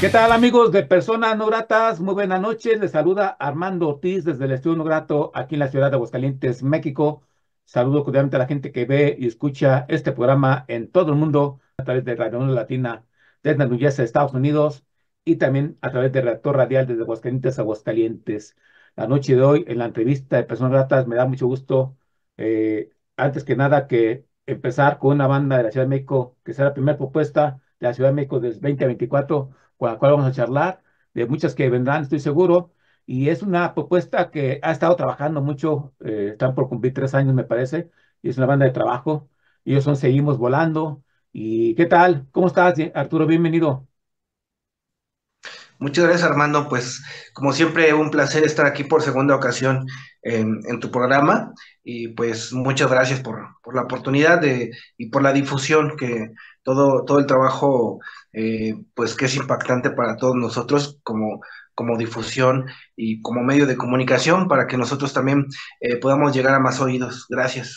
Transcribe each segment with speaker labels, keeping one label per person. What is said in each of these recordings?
Speaker 1: ¿Qué tal amigos de Personas No Gratas? Muy buenas noches. Les saluda Armando Ortiz desde el Estudio No Grato aquí en la ciudad de Aguascalientes, México. Saludo cordialmente a la gente que ve y escucha este programa en todo el mundo a través de Radio Latina desde New Jersey, Estados Unidos y también a través de Reactor Radial desde Aguascalientes, Aguascalientes. La noche de hoy en la entrevista de Personas Gratas me da mucho gusto, eh, antes que nada, que empezar con una banda de la Ciudad de México que será la primera propuesta de la Ciudad de México desde 2024 con la cual vamos a charlar, de muchas que vendrán, estoy seguro, y es una propuesta que ha estado trabajando mucho, eh, están por cumplir tres años, me parece, y es una banda de trabajo, ellos son Seguimos Volando. ¿Y qué tal? ¿Cómo estás, Arturo? Bienvenido.
Speaker 2: Muchas gracias, Armando. Pues, como siempre, un placer estar aquí por segunda ocasión en, en tu programa. Y pues, muchas gracias por, por, la oportunidad de, y por la difusión que todo, todo el trabajo eh, pues que es impactante para todos nosotros como, como difusión y como medio de comunicación para que nosotros también eh, podamos llegar a más oídos. Gracias.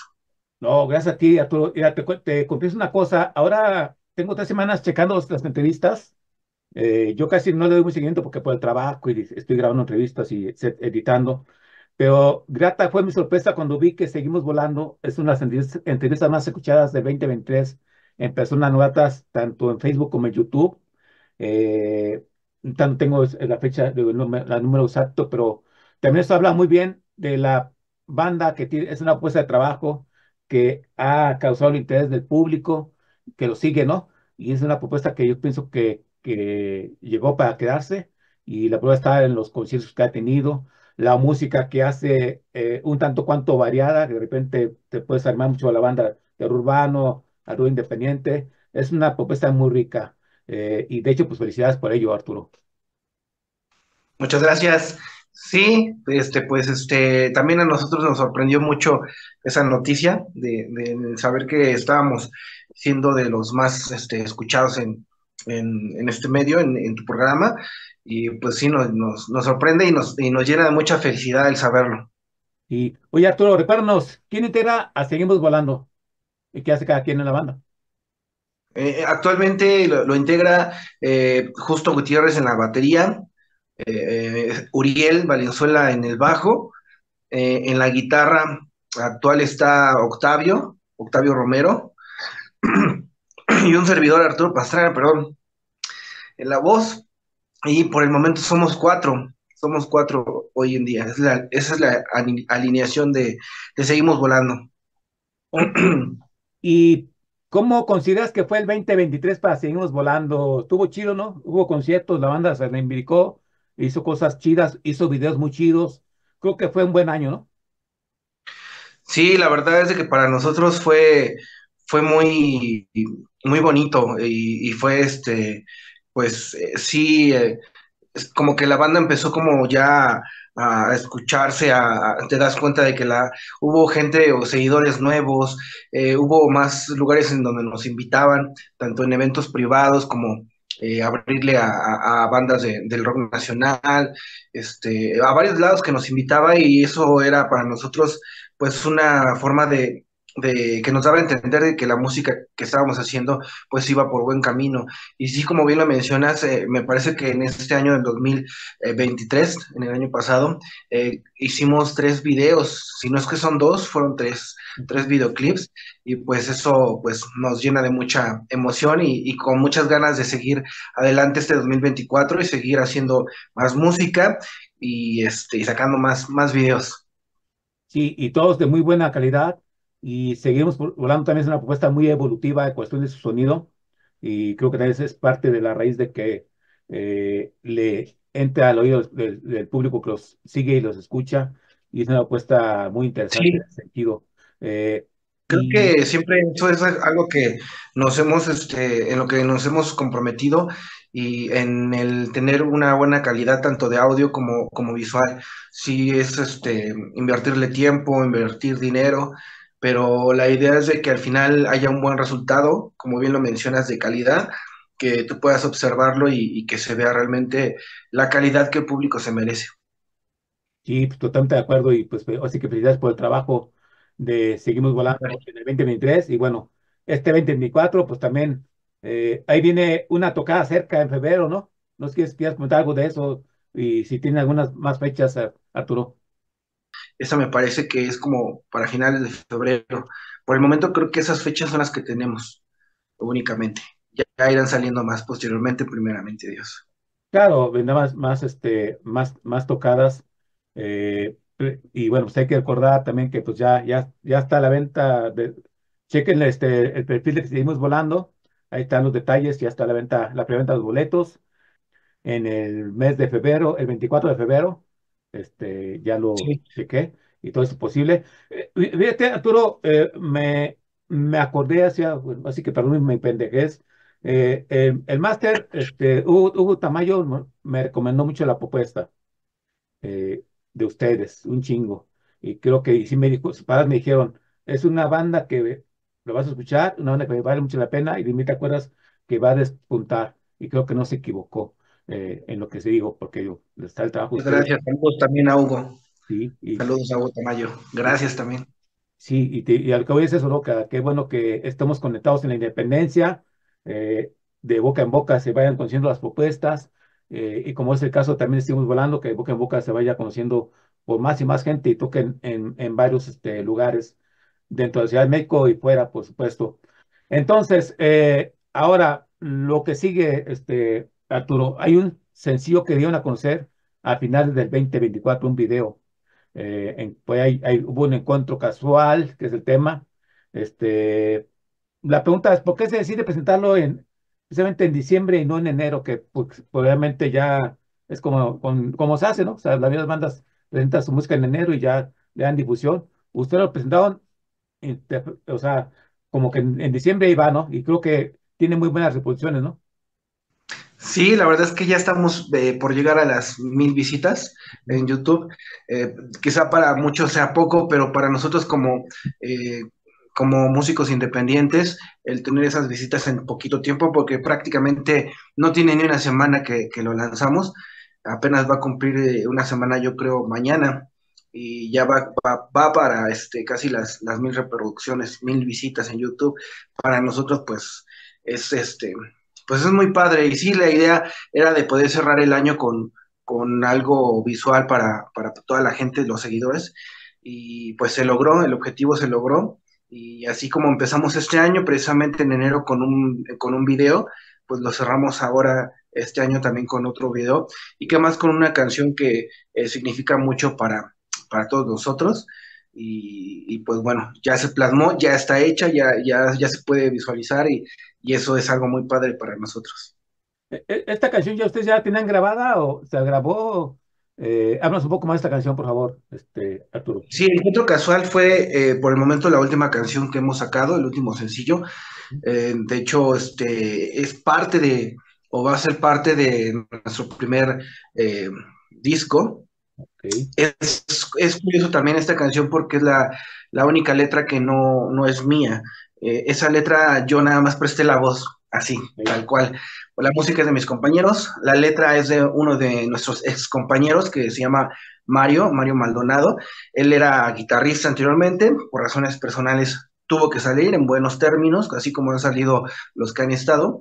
Speaker 1: No, gracias a ti, Arturo. Mira, te, te confieso una cosa. Ahora tengo tres semanas checando las entrevistas. Eh, yo casi no le doy muy seguimiento porque por el trabajo y estoy grabando entrevistas y editando. Pero grata fue mi sorpresa cuando vi que seguimos volando. Es una de las entrevistas más escuchadas de 2023 en personas novatas, tanto en Facebook como en YouTube. Eh, tanto tengo la fecha, el número exacto, pero también eso habla muy bien de la banda que tiene, es una apuesta de trabajo que ha causado el interés del público, que lo sigue, ¿no? Y es una propuesta que yo pienso que, que llegó para quedarse y la prueba está en los conciertos que ha tenido, la música que hace eh, un tanto cuanto variada, que de repente te puedes armar mucho a la banda de urbano, algo independiente. Es una propuesta muy rica eh, y de hecho, pues felicidades por ello, Arturo.
Speaker 2: Muchas gracias. Sí, este, pues este, también a nosotros nos sorprendió mucho esa noticia de, de saber que estábamos siendo de los más este, escuchados en, en, en este medio, en, en, tu programa, y pues sí, nos, nos, nos sorprende y nos, y nos llena de mucha felicidad el saberlo.
Speaker 1: Y, oye Arturo, recuérdanos, ¿quién integra a Seguimos Volando? ¿Y qué hace cada quien en la banda?
Speaker 2: Eh, actualmente lo, integra eh, Justo Gutiérrez en la batería, eh, Uriel Valenzuela en el bajo, en la guitarra actual está Octavio, Octavio Romero, y un servidor Arturo Pastrana, perdón, en la voz, y por el momento somos cuatro, somos cuatro hoy en día, esa es la alineación de, de Seguimos Volando.
Speaker 1: ¿Y cómo consideras que fue el 2023 para Seguimos Volando? Estuvo chido, ¿no? Hubo conciertos, la banda se reivindicó, hizo cosas chidas, hizo videos muy chidos. Creo que fue un buen año, ¿no?
Speaker 2: Sí, la verdad es que para nosotros fue, fue muy, muy bonito y, y fue este, pues eh, sí, eh, como que la banda empezó como ya a escucharse, a, te das cuenta de que la, hubo gente o seguidores nuevos, eh, hubo más lugares en donde nos invitaban, tanto en eventos privados como eh, abrirle a, a, bandas de, del rock nacional, este, a varios lados que nos invitaba y eso era para nosotros pues una forma de, de que nos daba a entender de que la música que estábamos haciendo pues iba por buen camino. Y sí, como bien lo mencionas, eh, me parece que en este año del 2023, en el año pasado, eh, hicimos tres videos, si no es que son dos, fueron tres, tres videoclips y pues eso pues nos llena de mucha emoción y, y con muchas ganas de seguir adelante este 2024 y seguir haciendo más música y, este, y sacando más, más videos.
Speaker 1: Sí, y todos de muy buena calidad y seguimos volando también es una propuesta muy evolutiva en cuestión de su sonido y creo que también es parte de la raíz de que eh, le entre al oído del, del, público que los sigue y los escucha y es una propuesta muy interesante sí. en ese sentido. Eh,
Speaker 2: Creo que siempre eso es algo que nos hemos, este, en lo que nos hemos comprometido y en el tener una buena calidad tanto de audio como, como visual. Sí es este, invertirle tiempo, invertir dinero, pero la idea es de que al final haya un buen resultado, como bien lo mencionas, de calidad, que tú puedas observarlo y, que se vea realmente la calidad que el público se merece.
Speaker 1: Sí, totalmente de acuerdo y pues así que felicidades por el trabajo de Seguimos Volando en el 2023 y bueno, este 2024 pues también eh, ahí viene una tocada cerca en febrero, ¿no? ¿No sé si quieres comentar algo de eso y si tiene algunas más fechas, Arturo?
Speaker 2: Esa me parece que es como para finales de febrero. Por el momento creo que esas fechas son las que tenemos únicamente. Ya, irán saliendo más posteriormente, primeramente Dios.
Speaker 1: Claro, vendrán más, más, este, más, más tocadas. Eh, y bueno, pues hay que recordar también que pues ya, ya, ya está la venta de, chequen este, el perfil de que seguimos volando, ahí están los detalles, ya está la venta, la preventa de los boletos en el mes de febrero, el 24 de febrero, este, ya lo chequé y todo es posible. Eh, fíjate, Arturo, eh, me, me acordé hacia, así que perdón mi pendejez, eh, el máster, este, Hugo, Tamayo me recomendó mucho la propuesta de ustedes, un chingo. Y creo que, y sí me dijo, sus padres me dijeron, es una banda que lo vas a escuchar, una banda que vale mucho la pena, y de mí te acuerdas que va a despuntar, y creo que no se equivocó. Eh, en lo que se digo, porque yo, está el trabajo.
Speaker 2: Gracias, saludos también a Hugo. Sí, saludos a Hugo Tamayo. Gracias también.
Speaker 1: Sí, y, y al que voy es eso, ¿no? Que, qué bueno que estemos conectados en la independencia, eh, de boca en boca se vayan conociendo las propuestas, eh, y como es el caso, también estamos volando, que de boca en boca se vaya conociendo por más y más gente y toquen en, en varios este, lugares dentro de la Ciudad de México y fuera, por supuesto. Entonces, ahora, lo que sigue, este, Arturo, hay un sencillo que dieron a conocer a finales del 2024, un video. Eh, pues hay, hubo un encuentro casual, que es el tema. Este, la pregunta es, ¿por qué se decide presentarlo en, precisamente en diciembre y no en enero? Que pues, obviamente ya es como, como se hace, ¿no? O sea, las mismas bandas presentan su música en enero y ya le dan difusión. Ustedes lo presentaron, o sea, como que en, en diciembre iba, ¿no? Y creo que tiene muy buenas reproducciones, ¿no?
Speaker 2: Sí, la verdad es que ya estamos eh, por llegar a las mil visitas en YouTube. Eh, quizá para muchos sea poco, pero para nosotros como, eh, como músicos independientes, el tener esas visitas en poquito tiempo, porque prácticamente no tiene ni una semana que, lo lanzamos, apenas va a cumplir una semana yo creo mañana y ya va, va, para este, casi las, las mil reproducciones, mil visitas en YouTube. Para nosotros pues es este pues es muy padre. Y sí, la idea era de poder cerrar el año con, con algo visual para, para toda la gente, los seguidores. Y pues se logró, el objetivo se logró. Y así como empezamos este año, precisamente en enero con un, con un video, pues lo cerramos ahora este año también con otro video. Y que más con una canción que eh, significa mucho para, para todos nosotros. Y, pues bueno, ya se plasmó, ya está hecha, ya, ya, ya se puede visualizar y, y eso es algo muy padre para nosotros.
Speaker 1: E, e, ¿Esta canción ya ustedes ya la tenían grabada o se grabó? Eh, háblanos un poco más de esta canción, por favor, este, Arturo.
Speaker 2: Sí, el Encuentro Casual fue eh, por el momento la última canción que hemos sacado, el último sencillo. Eh, de hecho, este, es parte de, o va a ser parte de nuestro primer eh, es, es, curioso también esta canción porque es la, la única letra que no, no es mía. Eh, esa letra yo nada más presté la voz, así, tal cual. La música es de mis compañeros, la letra es de uno de nuestros ex compañeros que se llama Mario, Mario Maldonado. Él era guitarrista anteriormente, por razones personales tuvo que salir en buenos términos, así como han salido los que han estado,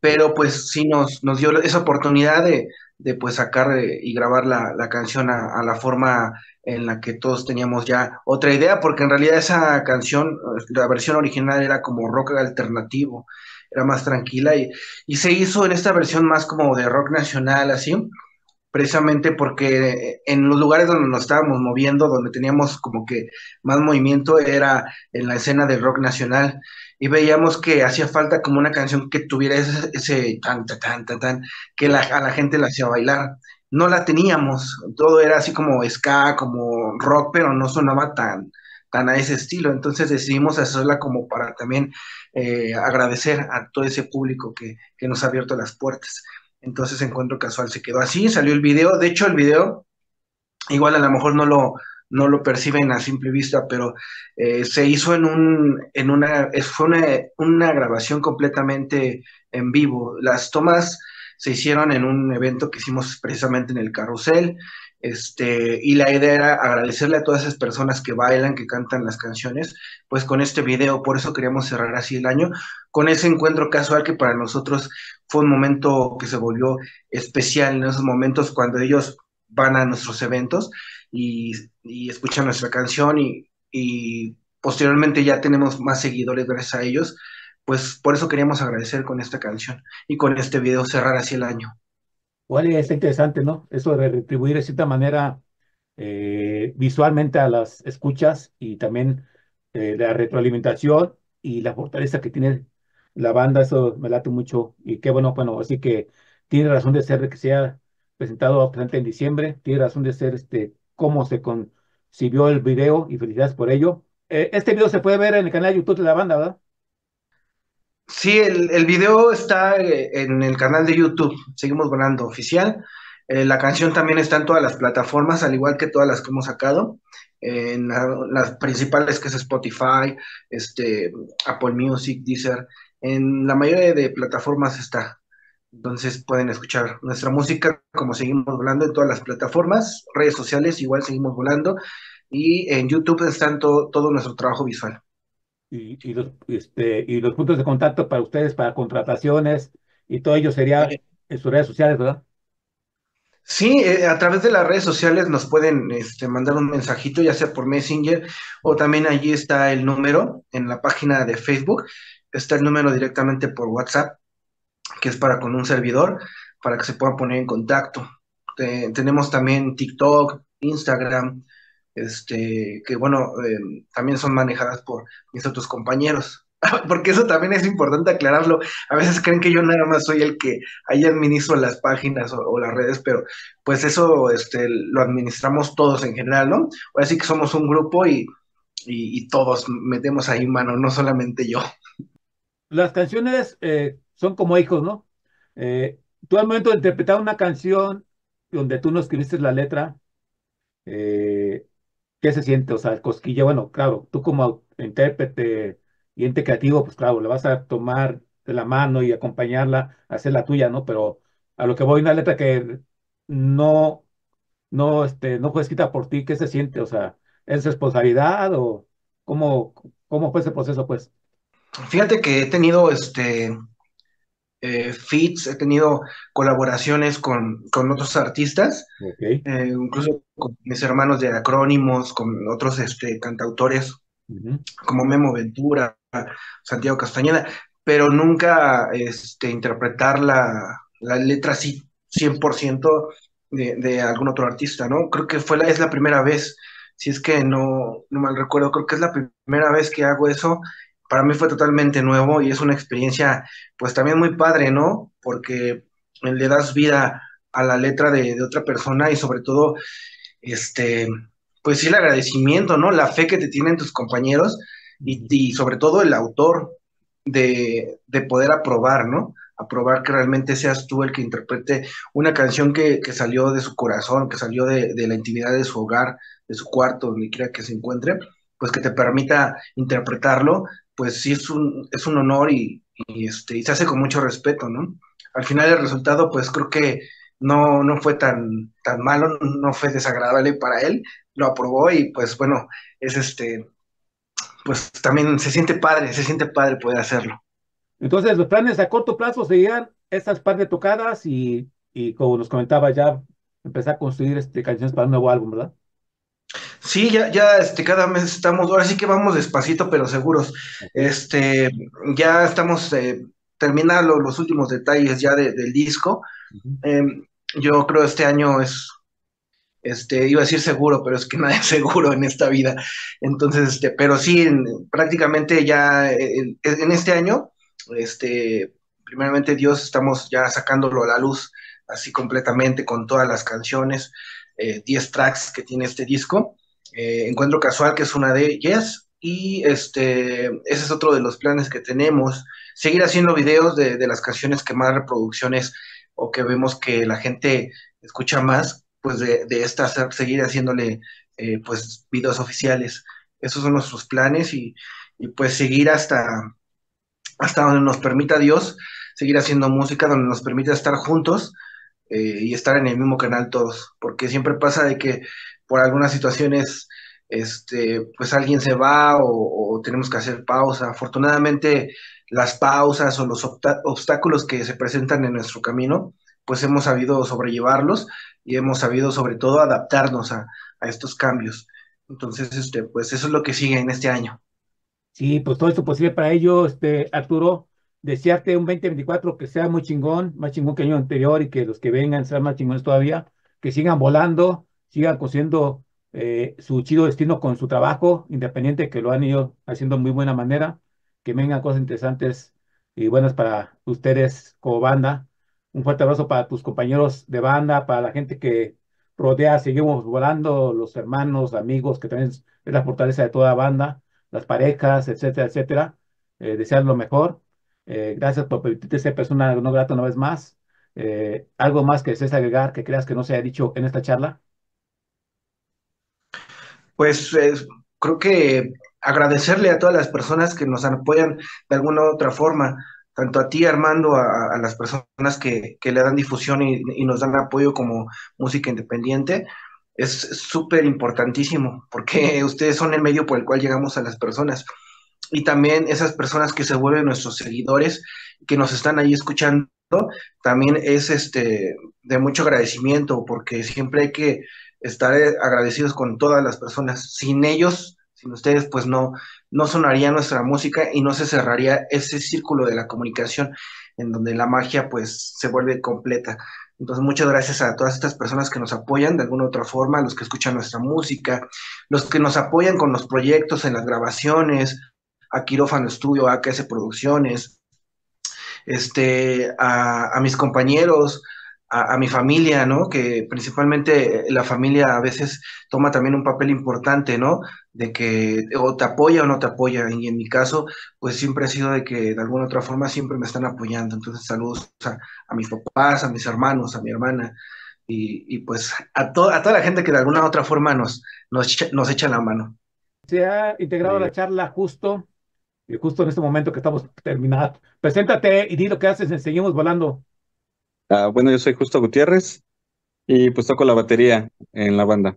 Speaker 2: pero pues sí nos, nos dio esa oportunidad de, de pues sacar eh, y grabar la, la canción a, la forma en la que todos teníamos ya otra idea, porque en realidad esa canción, la versión original era como rock alternativo, era más tranquila y, y se hizo en esta versión más como de rock nacional, así, precisamente porque en los lugares donde nos estábamos moviendo, donde teníamos como que más movimiento, era en la escena del rock nacional y veíamos que hacía falta como una canción que tuviera ese, ese tan, tan, tan, tan, que la, a la gente la hacía bailar. No la teníamos, todo era así como ska, como rock, pero no sonaba tan, tan a ese estilo. Entonces decidimos hacerla como para también eh, agradecer a todo ese público que, que nos ha abierto las puertas. Entonces Encuentro Casual se quedó así, salió el video. De hecho, el video, igual a lo mejor no lo, no lo perciben a simple vista, pero eh, se hizo en un, en una, fue una, una, grabación completamente en vivo. Las tomas se hicieron en un evento que hicimos precisamente en el carrusel, este, y la idea era agradecerle a todas esas personas que bailan, que cantan las canciones, pues con este video, por eso queríamos cerrar así el año, con ese encuentro casual que para nosotros fue un momento que se volvió especial en esos momentos cuando ellos van a nuestros eventos y, escuchan nuestra canción y, y, posteriormente ya tenemos más seguidores gracias a ellos, pues por eso queríamos agradecer con esta canción y con este video cerrar así el año.
Speaker 1: Igual es interesante, ¿no? Eso de retribuir de cierta manera eh, visualmente a las escuchas y también eh, la retroalimentación y la fortaleza que tiene la banda, eso me late mucho y qué bueno, bueno, así que tiene razón de ser que sea presentado en diciembre, tiene razón de ser este, cómo se concibió el video y felicidades por ello. Eh, este video se puede ver en el canal de YouTube de la banda, ¿verdad?
Speaker 2: Sí, el, el video está eh, en el canal de YouTube, Seguimos Volando Oficial. Eh, la canción también está en todas las plataformas, al igual que todas las que hemos sacado. En las principales que es Spotify, este, Apple Music, Deezer. En la mayoría de plataformas está. Entonces pueden escuchar nuestra música como seguimos volando en todas las plataformas, redes sociales igual seguimos volando y en YouTube está todo nuestro trabajo visual.
Speaker 1: Y, y, los, este, y los puntos de contacto para ustedes, para contrataciones y todo ello sería en sus redes sociales, ¿verdad?
Speaker 2: Sí, eh, a través de las redes sociales nos pueden este, mandar un mensajito, ya sea por Messenger o también allí está el número en la página de Facebook, está el número directamente por WhatsApp que es para con un servidor, para que se pueda poner en contacto. tenemos también TikTok, Instagram, este, que bueno, eh, también son manejadas por mis otros compañeros. Porque eso también es importante aclararlo. A veces creen que yo nada más soy el que ahí administro las páginas o, las redes, pero pues eso este, lo administramos todos en general, ¿no? Así que somos un grupo y, y, todos metemos ahí mano, no solamente yo.
Speaker 1: Las canciones eh, son como hijos, ¿no? Eh, tú al momento de interpretar una canción donde tú no escribiste la letra, eh, ¿qué se siente? O sea, el cosquilla, bueno, claro, tú como intérprete y ente creativo, pues claro, le vas a tomar de la mano y acompañarla, hacer la tuya, ¿no? Pero a lo que voy, una letra que no, no, este, no fue escrita por ti, ¿qué se siente? O sea, ¿es responsabilidad o cómo, cómo fue ese proceso, pues?
Speaker 2: Fíjate que he tenido este eh, feats, he tenido colaboraciones con, otros artistas, eh, incluso con mis hermanos de acrónimos, con otros este, cantautores como Memo Ventura, Santiago Castañeda, pero nunca este, interpretar la, letra así 100% de, de algún otro artista, ¿no? Creo que fue la, es la primera vez, si es que no, no mal recuerdo, creo que es la primera vez que hago eso para mí fue totalmente nuevo y es una experiencia pues también muy padre, ¿no? Porque le das vida a la letra de, otra persona y sobre todo, este, pues sí, el agradecimiento, ¿no? La fe que te tienen tus compañeros y, sobre todo el autor de, poder aprobar, ¿no? Aprobar que realmente seas tú el que interprete una canción que, salió de su corazón, que salió de, de, la intimidad de su hogar, de su cuarto, donde quiera que se encuentre, pues que te permita interpretarlo pues sí es un, es un honor y, este, y se hace con mucho respeto, ¿no? Al final el resultado, pues creo que no, no fue tan, tan malo, no fue desagradable para él, lo aprobó y pues bueno, es este, pues también se siente padre, se siente padre poder hacerlo.
Speaker 1: Entonces los planes a corto plazo serían estas par de tocadas y, y como nos comentaba ya, empezar a construir este, canciones para un nuevo álbum, ¿verdad?
Speaker 2: Sí, ya, ya este, cada mes estamos, ahora sí que vamos despacito, pero seguros. Este, ya estamos eh, terminando los últimos detalles ya del disco. Em, yo creo este año es, este, iba a decir seguro, pero es que nada es seguro en esta vida. Entonces, este, pero sí, prácticamente ya en, este año, este, primeramente Dios, estamos ya sacándolo a la luz así completamente con todas las canciones, 10 eh, tracks que tiene este disco eh, Encuentro Casual, que es una de ellas, y este, ese es otro de los planes que tenemos, seguir haciendo videos de, de las canciones que más reproducciones o que vemos que la gente escucha más, pues de, de esta seguir haciéndole eh, pues videos oficiales. Esos son nuestros planes y, y, pues seguir hasta, hasta donde nos permita Dios, seguir haciendo música, donde nos permita estar juntos eh, y estar en el mismo canal todos, porque siempre pasa de que por algunas situaciones este, pues alguien se va o, tenemos que hacer pausa. Afortunadamente las pausas o los obstáculos que se presentan en nuestro camino, pues hemos sabido sobrellevarlos y hemos sabido sobre todo adaptarnos a, estos cambios. Entonces, este, pues eso es lo que sigue en este año.
Speaker 1: Sí, pues todo esto posible para ello, este, Arturo, desearte un 2024 que sea muy chingón, más chingón que el año anterior y que los que vengan sean más chingones todavía, que sigan volando, sigan cosiendo eh, su chido destino con su trabajo independiente, que lo han ido haciendo de muy buena manera, que vengan cosas interesantes y buenas para ustedes como banda. Un fuerte abrazo para tus compañeros de banda, para la gente que rodea, seguimos volando, los hermanos, amigos, que también es la fortaleza de toda banda, las parejas, etcétera, etcétera. Eh, desear lo mejor. Eh, gracias por permitirte ser persona no grata una vez más. ¿Algo más que desees agregar que creas que no se haya dicho en esta charla?
Speaker 2: Pues creo que agradecerle a todas las personas que nos apoyan de alguna u otra forma, tanto a ti, Armando, a, las personas que, le dan difusión y, y, nos dan apoyo como música independiente, es súper importantísimo, porque ustedes son el medio por el cual llegamos a las personas. Y también esas personas que se vuelven nuestros seguidores, que nos están ahí escuchando, también es este de mucho agradecimiento, porque siempre hay que estar agradecidos con todas las personas. Sin ellos, sin ustedes, pues no, no sonaría nuestra música y no se cerraría ese círculo de la comunicación en donde la magia pues se vuelve completa. Entonces, muchas gracias a todas estas personas que nos apoyan de alguna u otra forma, los que escuchan nuestra música, los que nos apoyan con los proyectos en las grabaciones, a Quirófano Estudio, a AKS Producciones, este, a, a mis compañeros, a, a, mi familia, ¿no? Que principalmente la familia a veces toma también un papel importante, ¿no? De que o te apoya o no te apoya. Y en mi caso, pues siempre ha sido de que de alguna otra forma siempre me están apoyando. Entonces, saludos a, a mis papás, a mis hermanos, a mi hermana. Y, y pues a, to, a, toda la gente que de alguna otra forma nos, nos, nos echa la mano.
Speaker 1: Se ha integrado sí. la charla justo, y justo en este momento que estamos terminados. Preséntate y di lo que haces en Seguimos Volando.
Speaker 3: Uh, bueno, yo soy Justo Gutiérrez y pues toco la batería en la banda.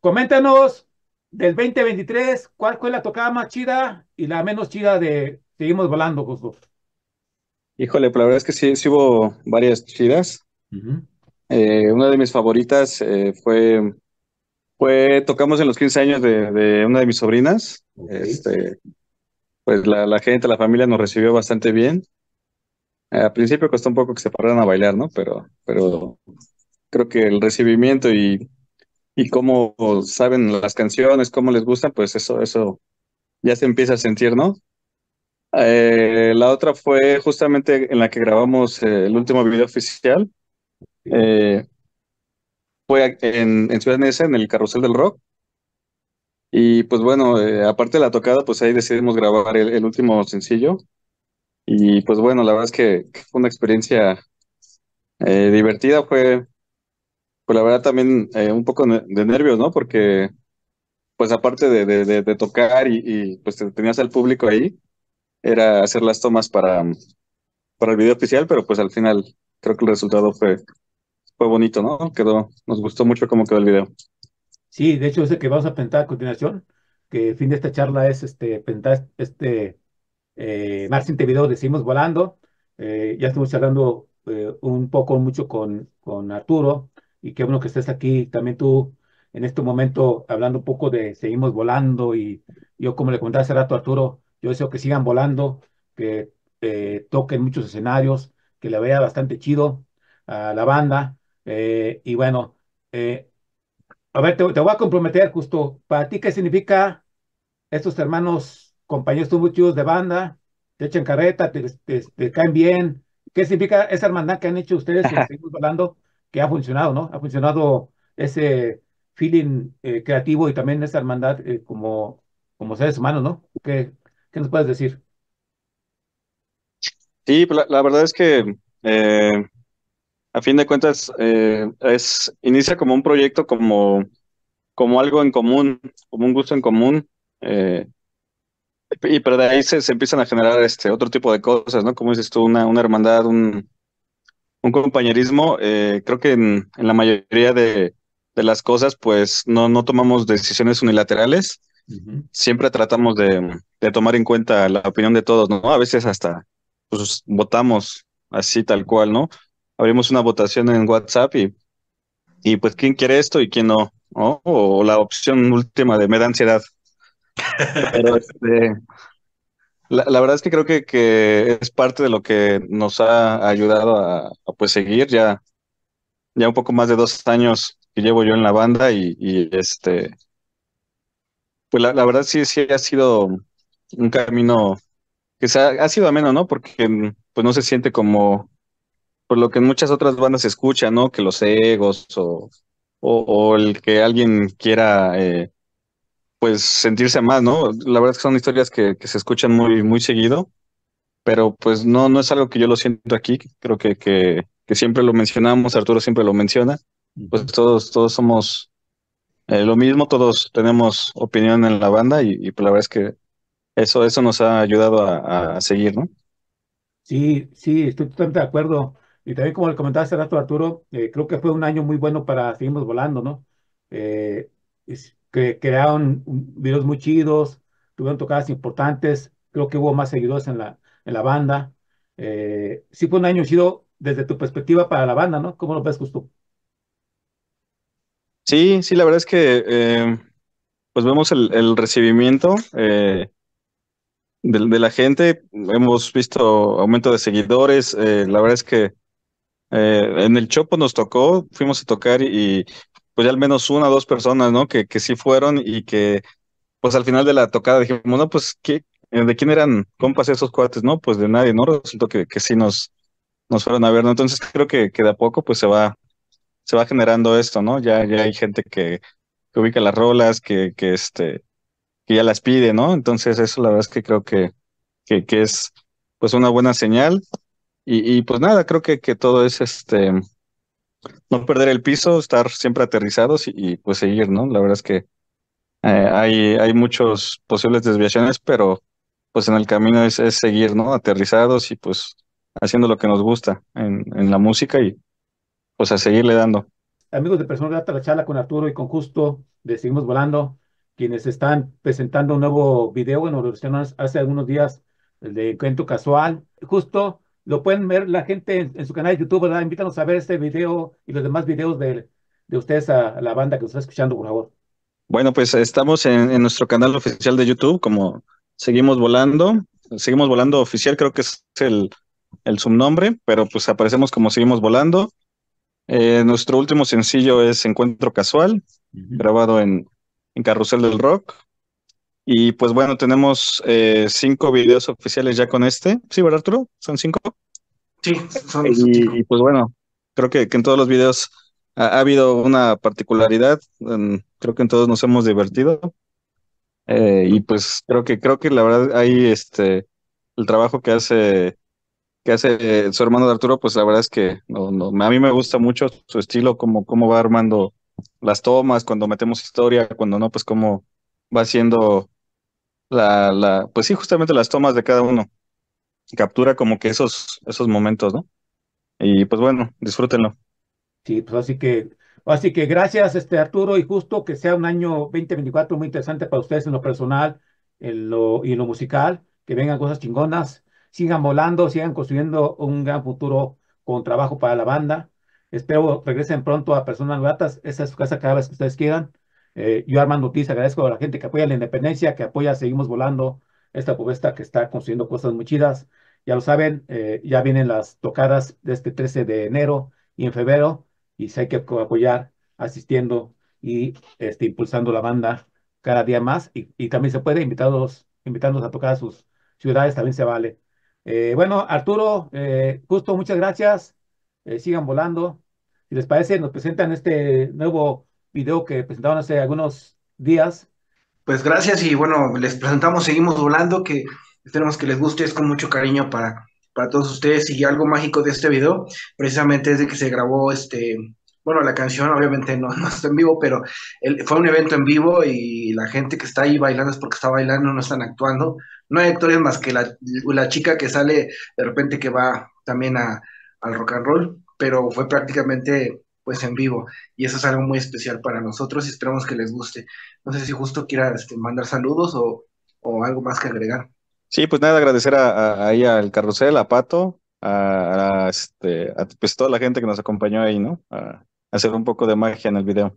Speaker 1: Coméntanos del 2023, ¿cuál fue la tocada más chida y la menos chida de Seguimos Volando, Justo?
Speaker 3: Híjole, pues la verdad es que sí, sí hubo varias chidas. Uh -huh. eh, una de mis favoritas eh, fue, fue, tocamos en los 15 años de, de una de mis sobrinas. Okay. Este, pues la, la gente, la familia nos recibió bastante bien. Al principio costó un poco que se pararan a bailar, ¿no? Pero, pero creo que el recibimiento y, y cómo saben las canciones, cómo les gustan, pues eso, eso ya se empieza a sentir, ¿no? Eh, la otra fue justamente en la que grabamos eh, el último video oficial. Eh, fue en, en Ciudad Neza, en el Carrusel del Rock. Y pues bueno, aparte de la tocada, pues ahí decidimos grabar el, el último sencillo. Y pues bueno, la verdad es que fue una experiencia eh, divertida, fue, pues la verdad también eh, un poco de nervios, ¿no? Porque pues aparte de, de, tocar y, pues tenías al público ahí, era hacer las tomas para, para el video oficial, pero pues al final creo que el resultado fue, fue bonito, ¿no? Quedó, nos gustó mucho cómo quedó el video.
Speaker 1: Sí, de hecho es el que vamos a pentar a continuación, que el fin de esta charla es este pentar este eh, más video decimos volando. Eh, ya estuvimos hablando eh, un poco, mucho con, con Arturo, y qué bueno que estés aquí también tú en este momento hablando un poco de seguimos volando. Y yo, como le comentaba hace rato a Arturo, yo deseo que sigan volando, que eh, toquen muchos escenarios, que le vea bastante chido a la banda. Eh, y bueno, a ver, te voy a comprometer justo. ¿Para ti qué significa estos hermanos? Compañeros muy chidos de banda, te echan carreta, te, te, te, caen bien. ¿Qué significa esa hermandad que han hecho ustedes seguimos hablando que ha funcionado, ¿no? Ha funcionado ese feeling creativo y también esa hermandad como, como seres humanos, ¿no? ¿Qué, qué nos puedes decir?
Speaker 3: Sí, pues, la, verdad es que a fin de cuentas es inicia como un proyecto como como algo en común, como un gusto en común. Eh, y pero de ahí se, empiezan a generar este otro tipo de cosas, ¿no? Como dices tú, una, una hermandad, un, un compañerismo. Eh, creo que en, en, la mayoría de, de, las cosas, pues no, no tomamos decisiones unilaterales. Siempre tratamos de, de, tomar en cuenta la opinión de todos, ¿no? A veces hasta pues, votamos así tal cual, ¿no? Abrimos una votación en WhatsApp y, y pues quién quiere esto y quién no. O la opción última de me da ansiedad. Pero este, la, verdad es que creo que, que, es parte de lo que nos ha ayudado a, pues seguir ya, ya un poco más de dos años que llevo yo en la banda y, este, pues la, verdad sí, sí ha sido un camino que se ha, ha, sido ameno, ¿no? Porque pues no se siente como por lo que en muchas otras bandas se escucha, ¿no? Que los egos o o, el que alguien quiera eh, pues sentirse más, ¿no? La verdad es que son historias que, que, se escuchan muy, muy seguido, pero pues no, no es algo que yo lo siento aquí, creo que, que, que siempre lo mencionamos, Arturo siempre lo menciona, pues todos, todos somos eh, lo mismo, todos tenemos opinión en la banda y, y pues la verdad es que eso, eso nos ha ayudado a, a seguir, ¿no?
Speaker 1: Sí, sí, estoy totalmente de acuerdo. Y también como le comentaba hace rato Arturo, eh, creo que fue un año muy bueno para Seguimos Volando, ¿no? Eh, que crearon videos muy chidos, tuvieron tocadas importantes, creo que hubo más seguidores en la, en la banda. Eh, sí fue un año chido desde tu perspectiva para la banda, ¿no? ¿Cómo lo ves, Justo?
Speaker 3: Sí, sí, la verdad es que pues vemos el, recibimiento de, de, la gente, hemos visto aumento de seguidores, la verdad es que eh, en el Chopo nos tocó, fuimos a tocar y, pues ya al menos una o dos personas, ¿no? Que, que sí fueron y que pues al final de la tocada dijimos, no, pues ¿qué, ¿de quién eran compas esos cuates? No, pues de nadie, ¿no? Resultó que, que sí nos, nos fueron a ver, ¿no? Entonces creo que, que de a poco pues se va, se va generando esto, ¿no? Ya, ya hay gente que, que ubica las rolas, que, que este, que ya las pide, ¿no? Entonces eso la verdad es que creo que, que, que es pues una buena señal y, pues nada, creo que, que todo es este no perder el piso, estar siempre aterrizados y, pues seguir, ¿no? La verdad es que eh, hay, hay muchos posibles desviaciones, pero pues en el camino es, es, seguir, ¿no? Aterrizados y pues haciendo lo que nos gusta en, en la música y pues a seguirle dando.
Speaker 1: Amigos de Personal Grata, la charla con Arturo y con Justo de Seguimos Volando, quienes están presentando un nuevo video, bueno, lo hace algunos días, el de Encuentro Casual. Justo lo pueden ver la gente en, su canal de YouTube, ¿verdad? Invítanos a ver este video y los demás videos de, de ustedes a, la banda que nos está escuchando, por favor.
Speaker 3: Bueno, pues estamos en, nuestro canal oficial de YouTube, como Seguimos Volando. Seguimos Volando Oficial, creo que es el, el subnombre, pero pues aparecemos como Seguimos Volando. Eh, nuestro último sencillo es Encuentro Casual, grabado en, en Carrusel del Rock. Y pues bueno, tenemos eh, cinco videos oficiales ya con este. Sí, ¿verdad, Arturo? ¿Son cinco?
Speaker 2: Sí, son
Speaker 3: y, cinco. Y pues bueno, creo que, que en todos los videos ha, habido una particularidad. creo que en todos nos hemos divertido. Eh, y pues creo que, creo que la verdad ahí este el trabajo que hace que hace su hermano de Arturo, pues la verdad es que no, no, a mí me gusta mucho su estilo, cómo, cómo va armando las tomas, cuando metemos historia, cuando no, pues cómo va haciendo la, la, pues sí, justamente las tomas de cada uno. Captura como que esos, esos momentos, ¿no? Y pues bueno, disfrútenlo.
Speaker 1: Sí, pues así que, así que gracias, este Arturo, y justo que sea un año 2024 muy interesante para ustedes en lo personal en lo, y en lo musical, que vengan cosas chingonas, sigan volando, sigan construyendo un gran futuro con trabajo para la banda. Espero regresen pronto a Personas Gratas, esa es su casa cada vez que ustedes quieran. Eh, yo, Armando Ortiz, agradezco a la gente que apoya la independencia, que apoya Seguimos Volando, esta propuesta que está construyendo cosas muy chidas. Ya lo saben, eh, ya vienen las tocadas de este 13 de enero y en febrero, y sé que apoyar asistiendo y este, impulsando la banda cada día más. Y, también se puede invitarlos, invitarnos a tocar a sus ciudades, también se vale. Eh, bueno, Arturo, justo muchas gracias. sigan volando. Si les parece, nos presentan este nuevo video que presentaron hace algunos días.
Speaker 2: Pues gracias y bueno, les presentamos Seguimos Volando, que esperemos que les guste, es con mucho cariño para, para todos ustedes y algo mágico de este video, precisamente es de que se grabó este, bueno, la canción obviamente no, no está en vivo, pero fue un evento en vivo y la gente que está ahí bailando es porque está bailando, no están actuando. No hay actores más que la, la chica que sale de repente que va también a, al rock and roll, pero fue prácticamente pues en vivo y eso es algo muy especial para nosotros y esperamos que les guste. No sé si justo quiera este, mandar saludos o, o, algo más que agregar.
Speaker 4: Sí, pues nada, agradecer a, ahí al carrusel, a Pato, a, este, a pues toda la gente que nos acompañó ahí, ¿no? A hacer un poco de magia en el video.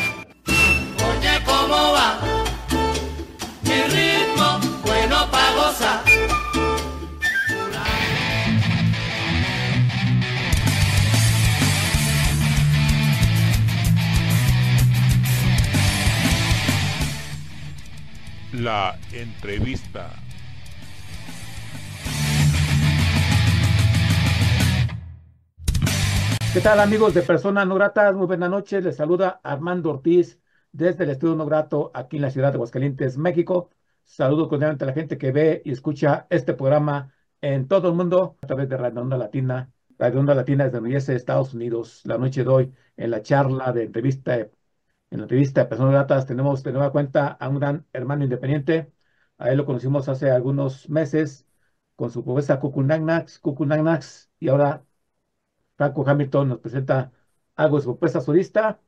Speaker 1: ¿Qué tal amigos de Personas No Gratas? Muy buenas noches. Les saluda Armando Ortiz desde el Estudio No Grato aquí en la ciudad de Aguascalientes, México. Saludo cordialmente a la gente que ve y escucha este programa en todo el mundo a través de Radio Onda Latina. Radio Onda Latina desde Nueva Estados Unidos. La noche de hoy en la charla de entrevista, en la entrevista de Personas Gratas tenemos de nueva cuenta a un gran hermano independiente. A él lo conocimos hace algunos meses con su pobreza Cucunagnax, Cucunagnax y ahora Franco Hamilton nos presenta algo de su propuesta solista.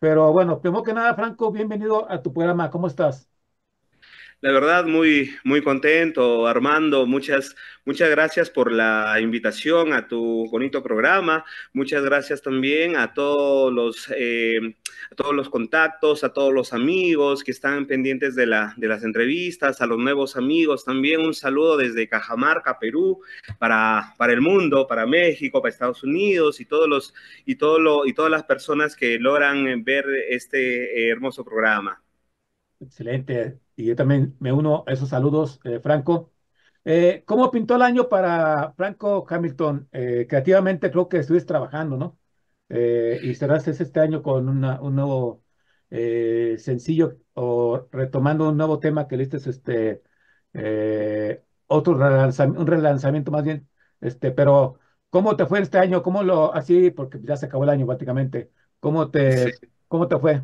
Speaker 1: Pero bueno, primero que nada, Franco, bienvenido a tu programa. ¿Cómo estás?
Speaker 5: La verdad, muy, muy contento, Armando. Muchas, muchas gracias por la invitación a tu bonito programa. Muchas gracias también a todos los, eh, a todos los contactos, a todos los amigos que están pendientes de, la, de las entrevistas, a los nuevos amigos también. Un saludo desde Cajamarca, Perú, para, para el mundo, para México, para Estados Unidos y todos los y todo lo, y todas las personas que logran ver este eh, hermoso programa.
Speaker 1: Excelente. Y yo también me uno a esos saludos, eh, Franco. Eh, ¿Cómo pintó el año para Franco Hamilton? Eh, creativamente creo que estuviste trabajando, ¿no? y cerraste este año con una, un nuevo sencillo o retomando un nuevo tema que listes, este, otro relanzamiento, un relanzamiento más bien, este, pero ¿cómo te fue este año? ¿Cómo lo, así, porque ya se acabó el año prácticamente, ¿cómo te, cómo te fue?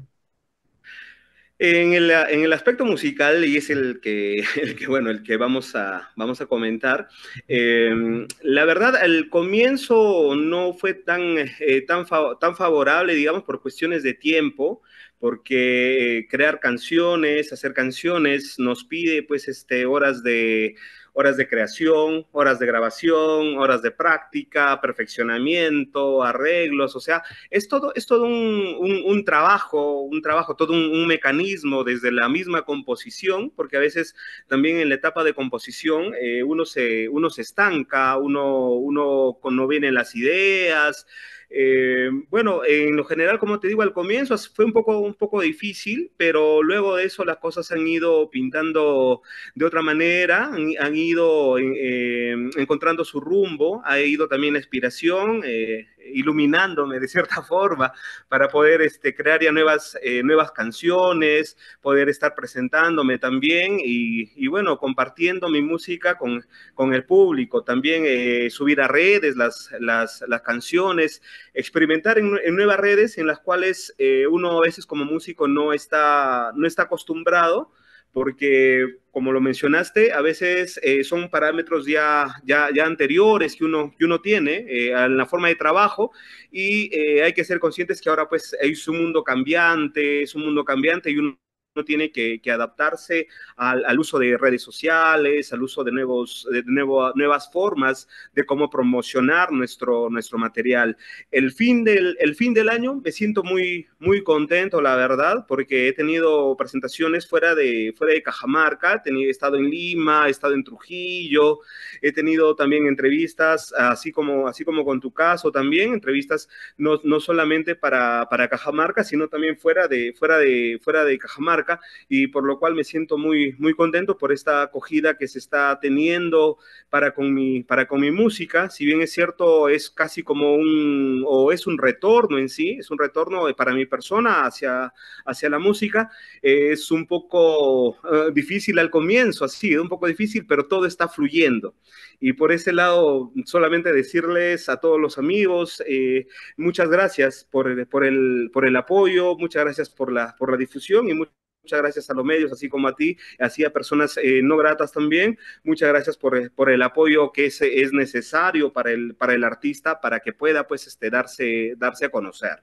Speaker 5: En el, en el, aspecto musical, y es el que, bueno, el que vamos a, vamos a comentar, em, la verdad, el comienzo no fue tan, eh, tan, tan favorable, digamos, por cuestiones de tiempo, porque crear canciones, hacer canciones, nos pide, pues, este, horas de horas de creación, horas de grabación, horas de práctica, perfeccionamiento, arreglos, o sea, es todo, es todo un, trabajo, un trabajo, todo un, mecanismo desde la misma composición, porque a veces también en la etapa de composición eh, uno, se, uno se estanca, uno, uno no vienen las ideas, eh, bueno, en lo general, como te digo, al comienzo fue un poco, un poco difícil, pero luego de eso las cosas han ido pintando de otra manera, han, ido eh, encontrando su rumbo, ha ido también la inspiración. Eh, iluminándome de cierta forma para poder este, crear ya nuevas, eh, nuevas canciones, poder estar presentándome también y, bueno, compartiendo mi música con, con el público, también eh, subir a redes las, las, canciones, experimentar en, nuevas redes en las cuales eh, uno a veces como músico no está, no está acostumbrado porque como lo mencionaste, a veces eh, son parámetros ya, ya, ya, anteriores que uno, que uno tiene eh, en la forma de trabajo y eh, hay que ser conscientes que ahora pues es un mundo cambiante, es un mundo cambiante y uno tiene que, adaptarse al, uso de redes sociales, al uso de, nuevos, de nuevas formas de cómo promocionar nuestro, nuestro material. El fin, del, el fin del año me siento muy, muy contento, la verdad, porque he tenido presentaciones fuera de, fuera de Cajamarca, he estado en Lima, he estado en Trujillo, he tenido también entrevistas, así como, así como con tu caso también, entrevistas no, no solamente para, para Cajamarca, sino también fuera de, fuera de, fuera de Cajamarca y por lo cual me siento muy, muy contento por esta acogida que se está teniendo para con mi, para con mi música. Si bien es cierto, es casi como un, o es un retorno en sí, es un retorno para mi persona hacia, hacia la música. es un poco eh, difícil al comienzo, así, un poco difícil, pero todo está fluyendo. Y por ese lado, solamente decirles a todos los amigos, eh, muchas gracias por, por, el, por el apoyo, muchas gracias por la, por la difusión y muchas Muchas gracias a los medios, así como a ti, así a personas eh, no gratas también. Muchas gracias por, por el apoyo que es, es, necesario para el, para el artista para que pueda pues este, darse, darse a conocer.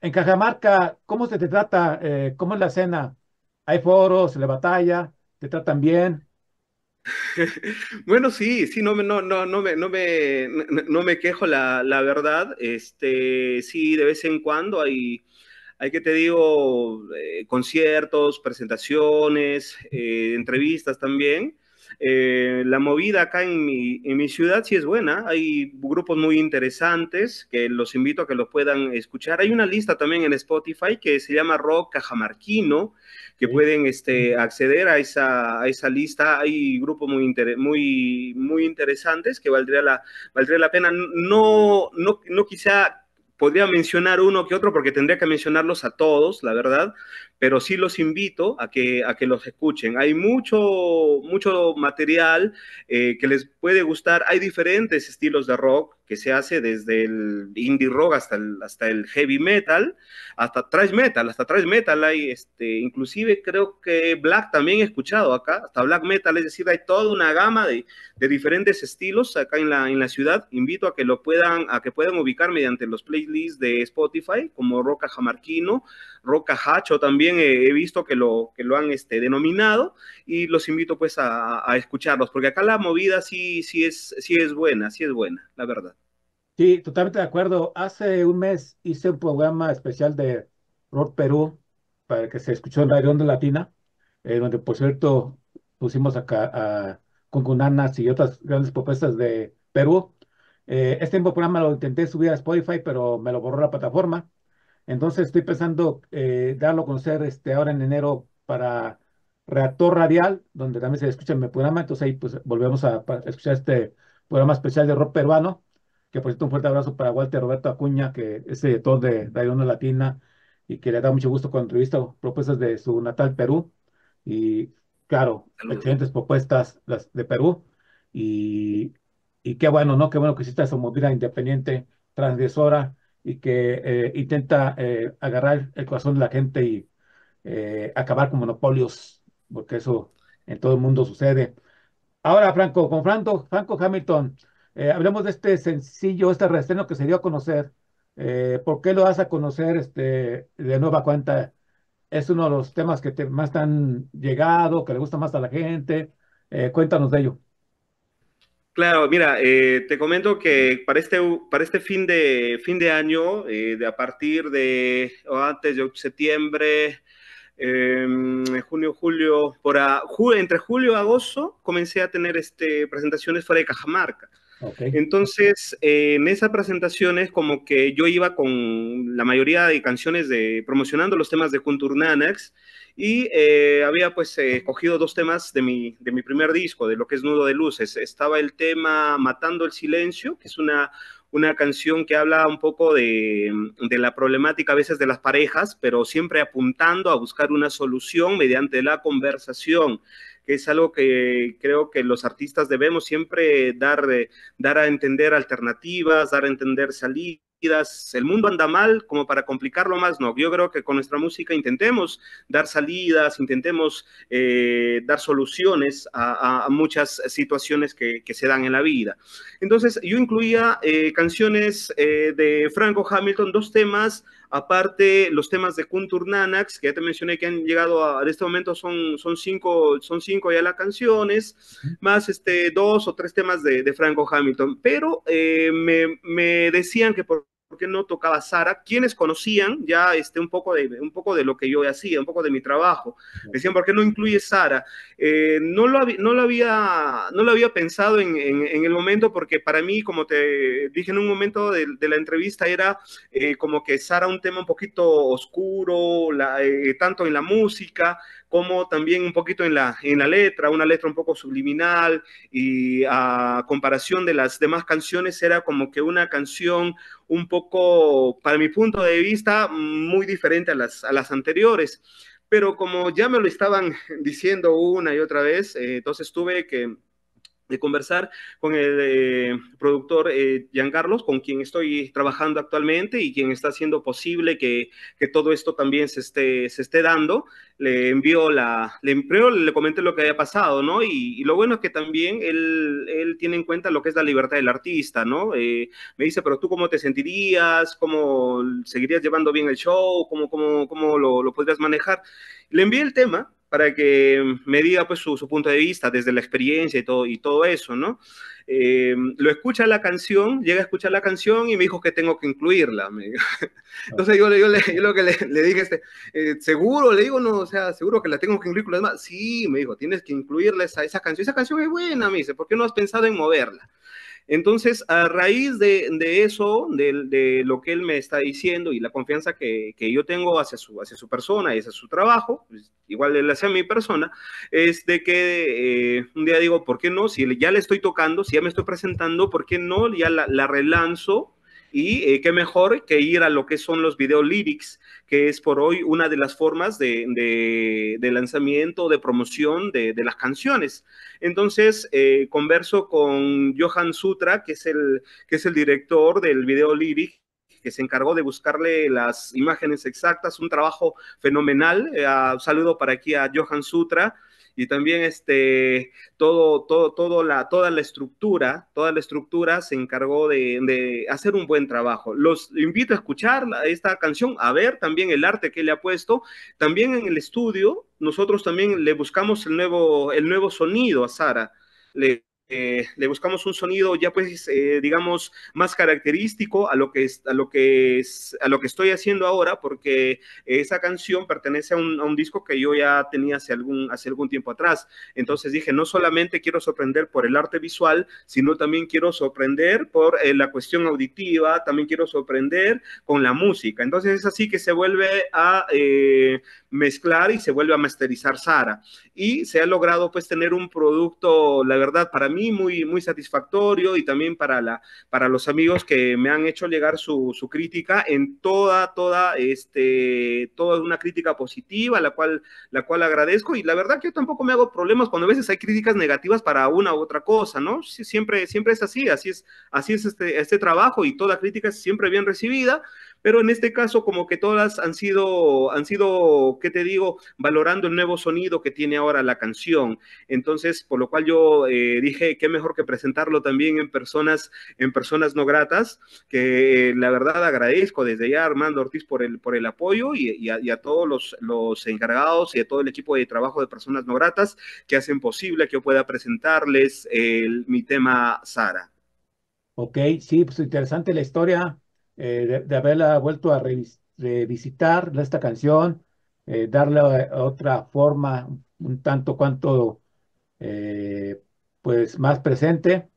Speaker 1: En Cajamarca, ¿cómo se te trata? Eh, ¿Cómo es la escena? ¿Hay foros? ¿Se le batalla? ¿Te tratan bien?
Speaker 5: bueno, sí, sí, no, no, no, no, me, no, me, no me quejo, la, la verdad. Este, sí, de vez en cuando hay hay que te digo, eh, conciertos, presentaciones, eh, entrevistas también. eh, la movida acá en mi, en mi ciudad sí es buena. Hay grupos muy interesantes que los invito a que lo puedan escuchar. Hay una lista también en Spotify que se llama Rock Cajamarquino, que pueden este, acceder a esa, a esa lista. Hay grupos muy, muy, muy interesantes que valdría la, valdría la pena. No, no, no quizá podría mencionar uno que otro porque tendría que mencionarlos a todos, la verdad, pero sí los invito a que, a que los escuchen. Hay mucho, mucho material eh, que les puede gustar. Hay diferentes estilos de rock que se hace desde el indie rock hasta el, hasta el heavy metal, hasta thrash metal, hasta thrash metal hay, este, inclusive creo que black también he escuchado acá, hasta black metal, es decir, hay toda una gama de, de diferentes estilos acá en la, en la ciudad. Invito a que lo puedan, a que puedan ubicar mediante los playlists de Spotify, como Roca Jamarquino, Roca Hacho también he, visto que lo, que lo han este, denominado y los invito pues a, a, escucharlos, porque acá la movida sí, sí, es, sí es buena, sí es buena, la verdad.
Speaker 1: Sí, totalmente de acuerdo. Hace un mes hice un programa especial de Rock Perú para que se escuchó en Radio Onda Latina, eh, donde por cierto pusimos acá a Cuncunanas y otras grandes propuestas de Perú. Eh, este programa lo intenté subir a Spotify, pero me lo borró la plataforma. Entonces estoy pensando eh, darlo a conocer este, ahora en enero para Reactor Radial, donde también se escucha mi programa. Entonces ahí pues volvemos a, escuchar este programa especial de rock peruano. Que por cierto un fuerte abrazo para Walter Roberto Acuña, que es editor de Radio Latina y que le da mucho gusto cuando entrevista propuestas de su natal Perú. Y claro, excelentes propuestas las de Perú. Y, y qué bueno, ¿no? Qué bueno que exista esa movida independiente, transgresora y que eh, intenta eh, agarrar el corazón de la gente y eh, acabar con monopolios, porque eso en todo el mundo sucede. Ahora, Franco, con Franco, Franco Hamilton, hablemos de este sencillo, este reestreno que se dio a conocer. ¿Por qué lo das a conocer este, de nueva cuenta? Es uno de los temas que te, más han llegado, que le gusta más a la gente. cuéntanos de ello.
Speaker 5: Claro, mira, eh, te comento que para este, para este fin, de, fin de año, eh, de a partir de o antes de septiembre, em, junio, julio, por entre julio y agosto, comencé a tener este, presentaciones fuera de Cajamarca. Entonces, en esas presentaciones, como que yo iba con la mayoría de canciones de promocionando los temas de Kunturnanax y eh, había pues escogido dos temas de mi, de mi primer disco, de lo que es Nudo de Luces. Estaba el tema Matando el Silencio, que es una, una canción que habla un poco de, de, la problemática a veces de las parejas, pero siempre apuntando a buscar una solución mediante la conversación que es algo que creo que los artistas debemos siempre dar, dar a entender alternativas, dar a entender salidas el mundo anda mal como para complicarlo más, no. Yo creo que con nuestra música intentemos dar salidas, intentemos eh, dar soluciones a, muchas situaciones que, se dan en la vida. Entonces, yo incluía eh, canciones eh, de Franco Hamilton, dos temas, aparte los temas de Kuntur Nanax, que ya te mencioné que han llegado a, en este momento son, son, cinco, son cinco ya las canciones, más este, dos o tres temas de, Franco Hamilton, pero me, me decían que por qué no tocaba Sara, quienes conocían ya este, un, poco de, un poco de lo que yo hacía, un poco de mi trabajo. Decían, ¿por qué no incluye Sara? Eh, no, lo, no, lo había, no lo había pensado en, en, el momento porque para mí, como te dije en un momento de, la entrevista, era eh, como que Sara un tema un poquito oscuro, la, eh, tanto en la música como también un poquito en la, en la letra, una letra un poco subliminal y a comparación de las demás canciones era como que una canción un poco, para mi punto de vista, muy diferente a las, a las anteriores. Pero como ya me lo estaban diciendo una y otra vez, eh, entonces tuve que de conversar con el eh, productor eh, Giancarlos, con quien estoy trabajando actualmente y quien está haciendo posible que, que todo esto también se esté, se esté dando. Le envió la, le, primero le comenté lo que había pasado, ¿no? Y, lo bueno es que también él, él, tiene en cuenta lo que es la libertad del artista, ¿no? Eh, me dice, pero tú cómo te sentirías, cómo seguirías llevando bien el show, cómo, cómo, cómo lo, lo podrías manejar. Le envié el tema para que me diga pues su, punto de vista desde la experiencia y todo, y todo eso, ¿no? Eh, lo escucha la canción, llega a escuchar la canción y me dijo que tengo que incluirla. Entonces yo, yo, lo que le, dije, este, eh, seguro, le digo, no, o sea, seguro que la tengo que incluir con las demás. Sí, me dijo, tienes que incluirla esa, esa canción. Esa canción es buena, me dice, ¿por qué no has pensado en moverla? Entonces, a raíz de, eso, de, lo que él me está diciendo y la confianza que, yo tengo hacia su, hacia su persona y hacia su trabajo, pues, igual él hacia mi persona, es de que eh, un día digo, ¿por qué no? Si ya le estoy tocando, si ya me estoy presentando, ¿por qué no? Ya la, la relanzo y eh, qué mejor que ir a lo que son los video lyrics, que es por hoy una de las formas de, lanzamiento, de promoción de, las canciones. Entonces, eh, converso con Johan Sutra, que es, el, que es el director del video lyric que se encargó de buscarle las imágenes exactas, un trabajo fenomenal. Eh, saludo para aquí a Johan Sutra, y también este, todo, todo, la, toda la estructura, toda la estructura se encargó de, hacer un buen trabajo. Los invito a escuchar esta canción, a ver también el arte que le ha puesto. También en el estudio, nosotros también le buscamos el nuevo, el nuevo sonido a Sara. Eh, le buscamos un sonido ya pues eh, digamos más característico a lo que es, a lo que es, a lo que estoy haciendo ahora porque esa canción pertenece a un, disco que yo ya tenía hace algún hace algún tiempo atrás. Entonces dije no solamente quiero sorprender por el arte visual sino también quiero sorprender por eh, la cuestión auditiva también quiero sorprender con la música. Entonces es así que se vuelve a mezclar y se vuelve a masterizar Sara y se ha logrado pues tener un producto la verdad para mí muy, muy satisfactorio y también para, la, para los amigos que me han hecho llegar su, su crítica en toda, toda, este, toda una crítica positiva, la cual, la cual agradezco. Y la verdad que yo tampoco me hago problemas cuando a veces hay críticas negativas para una u otra cosa, ¿no? Siempre, siempre es así, así es, así es este, este trabajo y toda crítica es siempre bien recibida pero en este caso como que todas han sido, han sido, ¿qué te digo?, valorando el nuevo sonido que tiene ahora la canción. Entonces, por lo cual yo eh, dije, qué mejor que presentarlo también en personas, en personas no gratas, que la verdad agradezco desde ya Armando Ortiz por el, por el apoyo y, a, todos los, los encargados y a todo el equipo de trabajo de personas no gratas que hacen posible que yo pueda presentarles mi tema Sara.
Speaker 1: Ok, sí, pues interesante la historia eh, de, haberla vuelto a revisitar esta canción, eh, darle otra forma un tanto cuanto eh, pues más presente,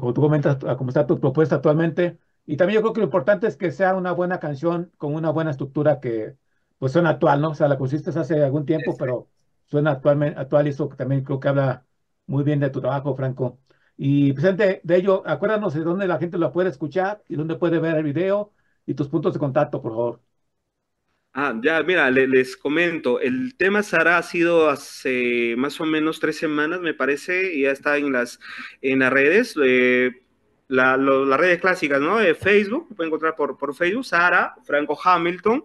Speaker 1: como tú comentas, a cómo está tu propuesta actualmente. Y también yo creo que lo importante es que sea una buena canción con una buena estructura que pues suena actual, ¿no? O sea, la pusiste hace algún tiempo, pero suena actualmente, actual y eso también creo que habla muy bien de tu trabajo, Franco. Y presente de ello, acuérdanos de dónde la gente lo puede escuchar y dónde puede ver el video y tus puntos de contacto, por favor.
Speaker 5: Ah, ya, mira, les comento, el tema Sara ha sido hace más o menos tres semanas, me parece, y ya está en las, en las redes, eh, las redes clásicas, ¿no? De Facebook, pueden encontrar por, por Facebook, Sara, Franco Hamilton,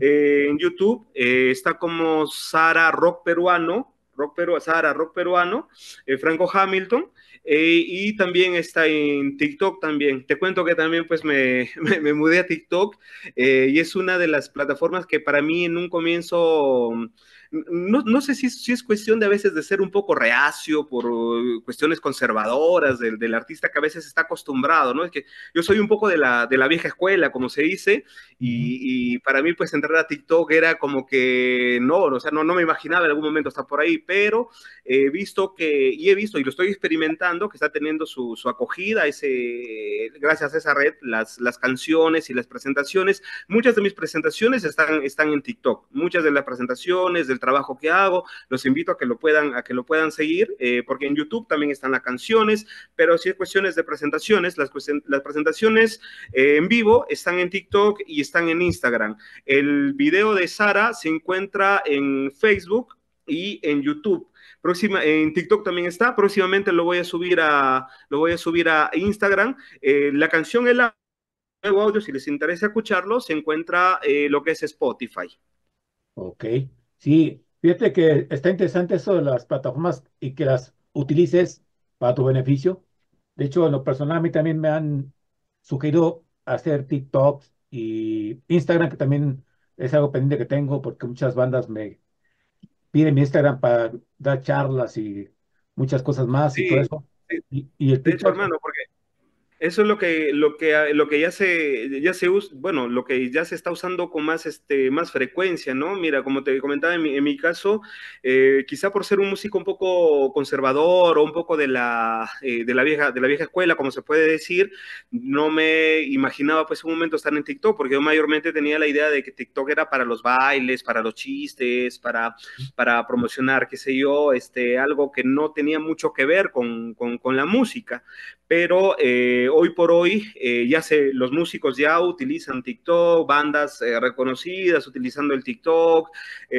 Speaker 5: eh, en YouTube eh, está como Sara Rock Peruano, Rock Peru, Sara Rock Peruano, Franco Hamilton, eh, y también está en TikTok también. Te cuento que también pues me, me, mudé a TikTok eh, y es una de las plataformas que para mí en un comienzo no, no sé si, si, es cuestión de a veces de ser un poco reacio por cuestiones conservadoras del, del, artista que a veces está acostumbrado, ¿no? Es que yo soy un poco de la, de la vieja escuela, como se dice, y, y, para mí pues entrar a TikTok era como que no, o sea, no, no me imaginaba en algún momento estar por ahí, pero he visto que, y he visto y lo estoy experimentando, que está teniendo su, su acogida, ese, gracias a esa red, las, las canciones y las presentaciones. Muchas de mis presentaciones están, están en TikTok, muchas de las presentaciones, del trabajo que hago. Los invito a que lo puedan, a que lo puedan seguir, eh, porque en YouTube también están las canciones, pero si es cuestiones de presentaciones, las, las presentaciones eh, en vivo están en TikTok y están en Instagram. El video de Sara se encuentra en Facebook y en YouTube. Próxima, en TikTok también está. Próximamente lo voy a subir a, lo voy a subir a Instagram. Eh, la canción el nuevo audio, si les interesa escucharlo, se encuentra lo que es Spotify.
Speaker 1: Ok. Sí, fíjate que está interesante eso de las plataformas y que las utilices para tu beneficio. De hecho, en lo personal, a mí también me han sugerido hacer TikToks y Instagram, que también es algo pendiente que tengo porque muchas bandas me, pide mi Instagram para dar charlas y muchas cosas más y todo eso. Y, el
Speaker 5: de hecho, hermano, porque eso es lo que, lo que, lo que ya se, ya se usa, bueno, lo que ya se está usando con más, este, más frecuencia, ¿no? Mira, como te comentaba en mi, en mi caso, eh, quizá por ser un músico un poco conservador o un poco de la, eh, de la, vieja, de la vieja escuela, como se puede decir, no me imaginaba pues un momento estar en TikTok, porque yo mayormente tenía la idea de que TikTok era para los bailes, para los chistes, para, para promocionar, qué sé yo, este, algo que no tenía mucho que ver con, con, con la música pero eh, hoy por hoy eh, ya se, los músicos ya utilizan TikTok, bandas eh, reconocidas utilizando el TikTok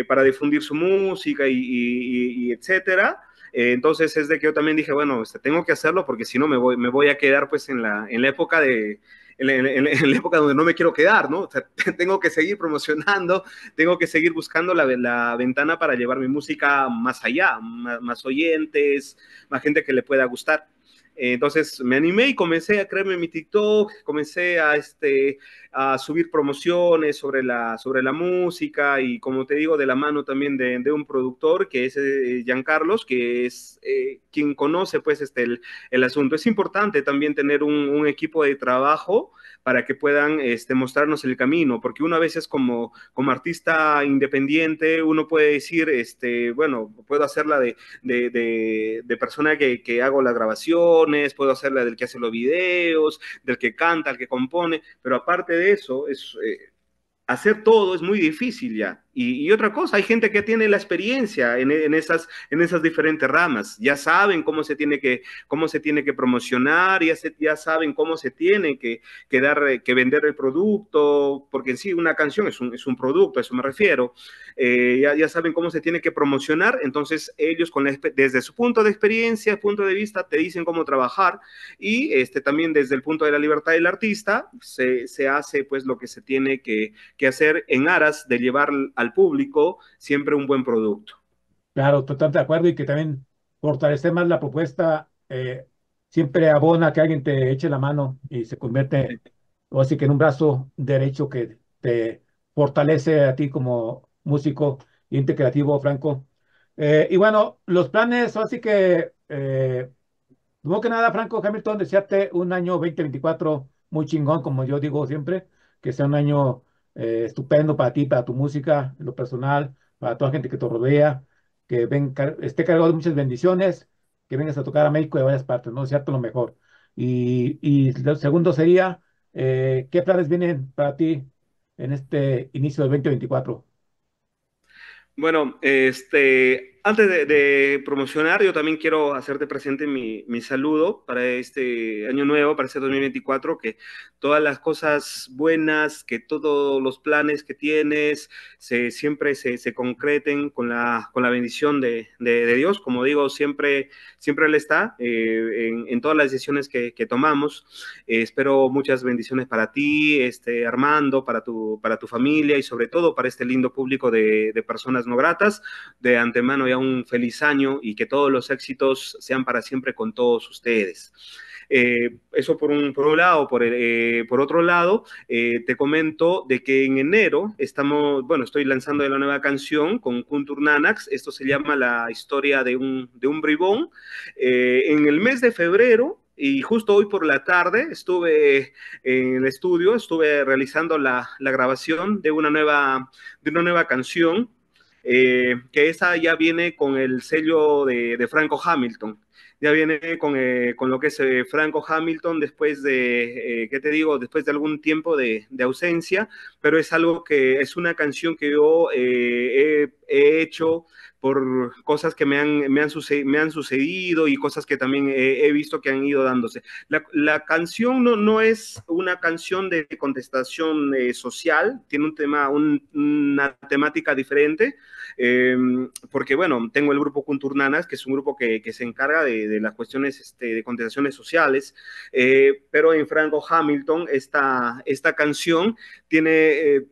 Speaker 5: para difundir su música y, etcétera. entonces es de que yo también dije, bueno, este, tengo que hacerlo porque si no me voy, me voy a quedar pues en la, en la época de, en, la época donde no me quiero quedar, ¿no? Tengo que seguir promocionando, tengo que seguir buscando la, la ventana para llevar mi música más allá, más oyentes, más gente que le pueda gustar. Entonces me animé y comencé a crearme mi TikTok, comencé a, este, a subir promociones sobre la, sobre la música y como te digo, de la mano también de, de un productor que es eh, Giancarlos, que es eh, quien conoce pues este, el, el, asunto. Es importante también tener un equipo de trabajo para que puedan este, mostrarnos el camino, porque uno a veces como, como artista independiente, uno puede decir, este, bueno, puedo hacerla de, de, de, persona que, que, hago las grabaciones, puedo hacerla del que hace los videos, del que canta, el que compone, pero aparte de eso, es... Eh, hacer todo es muy difícil ya. Y, otra cosa, hay gente que tiene la experiencia en, esas, en esas diferentes ramas. Ya saben cómo se tiene que, cómo se tiene que promocionar, ya, ya saben cómo se tiene que, que, dar, que vender el producto, porque en sí una canción es un, es un producto, a eso me refiero. Eh, ya, ya, saben cómo se tiene que promocionar, entonces ellos con desde su punto de experiencia, punto de vista, te dicen cómo trabajar y este, también desde el punto de la libertad del artista se, se hace pues lo que se tiene que, que hacer en aras de llevar al público siempre un buen producto.
Speaker 1: Claro, totalmente de acuerdo y que también fortalecer más la propuesta eh, siempre abona que alguien te eche la mano y se convierte, o así que en un brazo derecho que te fortalece a ti como músico y ente creativo, Franco. Eh, y bueno, los planes, así que, eh, que nada, Franco Hamilton, desearte un año 2024 muy chingón, como yo digo siempre, que sea un año eh, estupendo para ti, para tu música, lo personal, para toda la gente que te rodea, que ven, esté cargado de muchas bendiciones, que vengas a tocar a México de varias partes, ¿no? Cierto, lo mejor. Y, y lo segundo sería, eh, ¿qué planes vienen para ti en este inicio del 2024?
Speaker 5: Bueno, este, antes de, promocionar, yo también quiero hacerte presente mi, mi, saludo para este año nuevo, para este 2024, que todas las cosas buenas, que todos los planes que tienes se, siempre se, se concreten con la, con la bendición de, de, Dios. Como digo, siempre, siempre Él está eh, en, en, todas las decisiones que, que tomamos. Eh, espero muchas bendiciones para ti, este, Armando, para tu, para tu familia y sobre todo para este lindo público de, de personas no gratas. De antemano ya un feliz año y que todos los éxitos sean para siempre con todos ustedes. Eh, eso por un, por un lado. Por, eh, por otro lado, eh, te comento de que en enero estamos, bueno, estoy lanzando la nueva canción con Kuntur Nanax. Esto se llama La historia de un, de un bribón. en el mes de febrero y justo hoy por la tarde estuve en el estudio, estuve realizando la, la, grabación de una nueva, de una nueva canción eh, que esa ya viene con el sello de, Franco Hamilton. Ya viene con, eh, con lo que es eh, Franco Hamilton después de, ¿qué te digo? Después de algún tiempo de, de, ausencia, pero es algo que es una canción que yo he, he hecho por cosas que me han, me han, me han sucedido y cosas que también he, visto que han ido dándose. La, la canción no, no, es una canción de contestación eh, social, tiene un tema, un, una temática diferente, eh, porque bueno, tengo el grupo Conturnanas, que es un grupo que, que se encarga de, de, las cuestiones este, de contestaciones sociales, eh, pero en Franco Hamilton esta, esta canción tiene eh,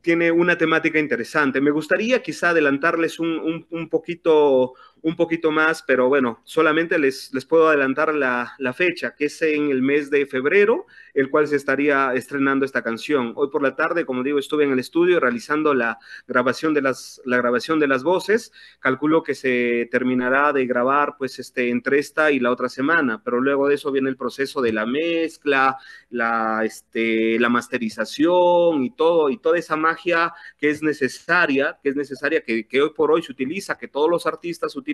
Speaker 5: tiene una temática interesante. Me gustaría quizá adelantarles un, un, poquito, un poquito más, pero bueno, solamente les, les puedo adelantar la, la, fecha, que es en el mes de febrero, el cual se estaría estrenando esta canción. Hoy por la tarde, como digo, estuve en el estudio realizando la grabación de las, la grabación de las voces. Calculo que se terminará de grabar pues este, entre esta y la otra semana, pero luego de eso viene el proceso de la mezcla, la, este, la masterización y todo, y toda esa magia que es necesaria, que es necesaria, que, que hoy por hoy se utiliza, que todos los artistas utilizan,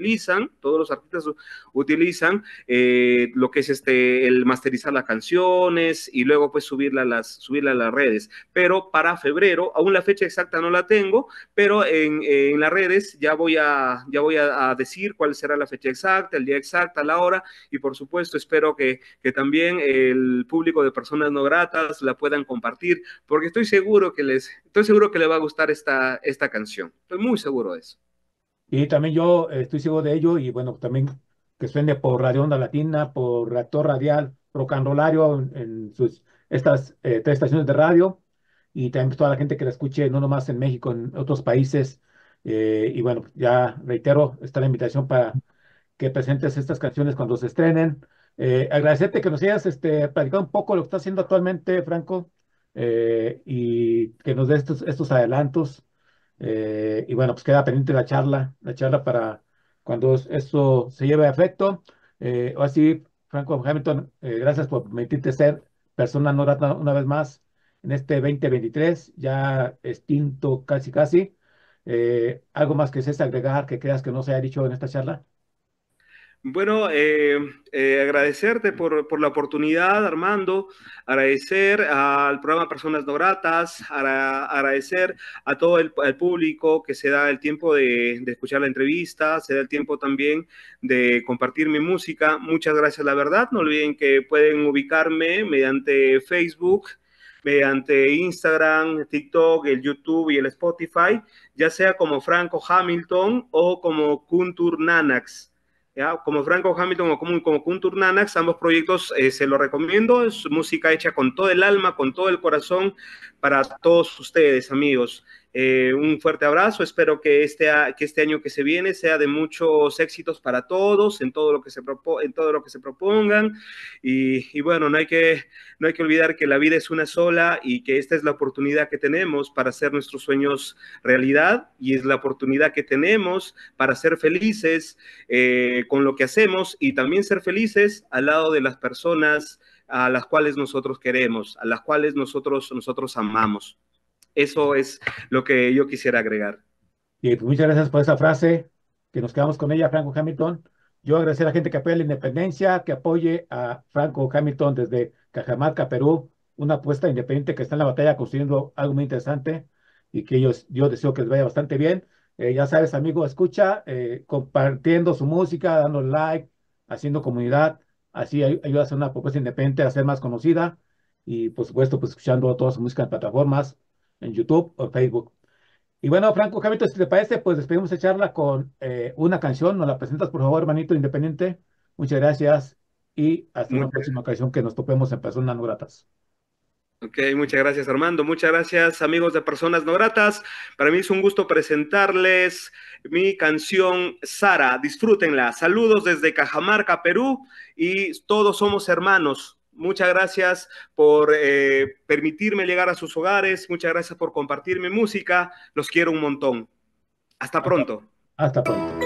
Speaker 5: todos los artistas utilizan, eh, lo que es este, el masterizar las canciones y luego pues subirla a las, subirla a las redes. Pero para febrero, aún la fecha exacta no la tengo, pero en, las redes ya voy, a, ya voy a, decir cuál será la fecha exacta, el día exacto, la hora, y por supuesto espero que, que también el público de personas no gratas la puedan compartir, porque estoy seguro que les, estoy seguro que le va a gustar esta, esta canción. Estoy muy seguro de eso.
Speaker 1: Y también yo estoy seguro de ello, y bueno, también que suene por Radio Onda Latina, por Reactor Radial, Rock and Rollario, en sus, estas eh, tres estaciones de radio, y también toda la gente que la escuche, no nomás en México, en otros países. Eh, y bueno, ya reitero, está la invitación para que presentes estas canciones cuando se estrenen. Eh, agradecerte que nos hayas este, platicado un poco lo que está haciendo actualmente, Franco, y que nos dé estos, estos adelantos. Y bueno, pues queda pendiente la charla, la charla para cuando esto se lleve a efecto. Eh, así, Franco Hamilton, eh, gracias por permitirte ser persona no grata una vez más en este 2023, ya extinto casi casi. Eh, ¿Algo más que es agregar que creas que no se haya dicho en esta charla?
Speaker 5: Bueno, eh, eh, agradecerte por, la oportunidad, Armando, agradecer al programa Personas No Gratas, agradecer a todo el, público que se da el tiempo de, escuchar la entrevista, se da el tiempo también de compartir mi música. Muchas gracias, la verdad. No olviden que pueden ubicarme mediante Facebook, mediante Instagram, TikTok, el YouTube y el Spotify, ya sea como Franco Hamilton o como Kuntur Nanax. Como Franco Hamilton o como, como Kuntur Nanax, ambos proyectos eh, se los recomiendo. Es música hecha con todo el alma, con todo el corazón para todos ustedes, amigos. Eh, un fuerte abrazo. Espero que este, que este año que se viene sea de muchos éxitos para todos, en todo lo que se, en todo lo que se propongan. Y, bueno, no hay, que, no hay que olvidar que la vida es una sola y que esta es la oportunidad que tenemos para hacer nuestros sueños realidad y es la oportunidad que tenemos para ser felices eh, con lo que hacemos y también ser felices al lado de las personas a las cuales nosotros queremos, a las cuales nosotros, nosotros amamos. Eso es lo que yo quisiera agregar.
Speaker 1: Y pues, muchas gracias por esa frase, que nos quedamos con ella, Franco Hamilton. Yo agradecer a la gente que apoya la independencia, que apoye a Franco Hamilton desde Cajamarca, Perú, una apuesta independiente que está en la batalla construyendo algo muy interesante y que ellos, yo deseo que les vaya bastante bien. Eh, ya sabes, amigo, escucha, eh, compartiendo su música, dando like, haciendo comunidad, así ayuda a hacer una propuesta independiente a ser más conocida y, por supuesto, pues escuchando toda su música en plataformas en YouTube o Facebook. Y bueno, Franco Javito, si te parece, pues despedimos esta charla con eh, una canción. Nos la presentas, por favor, hermanito independiente. Muchas gracias y hasta una próxima ocasión que nos topemos en Personas No Gratas.
Speaker 5: Ok, muchas gracias Armando, muchas gracias amigos de Personas No Gratas. Para mí es un gusto presentarles mi canción Sara, disfrútenla. Saludos desde Cajamarca, Perú y todos somos hermanos. Muchas gracias por eh, permitirme llegar a sus hogares. Muchas gracias por compartir mi música. Los quiero un montón. Hasta pronto.
Speaker 1: Hasta pronto.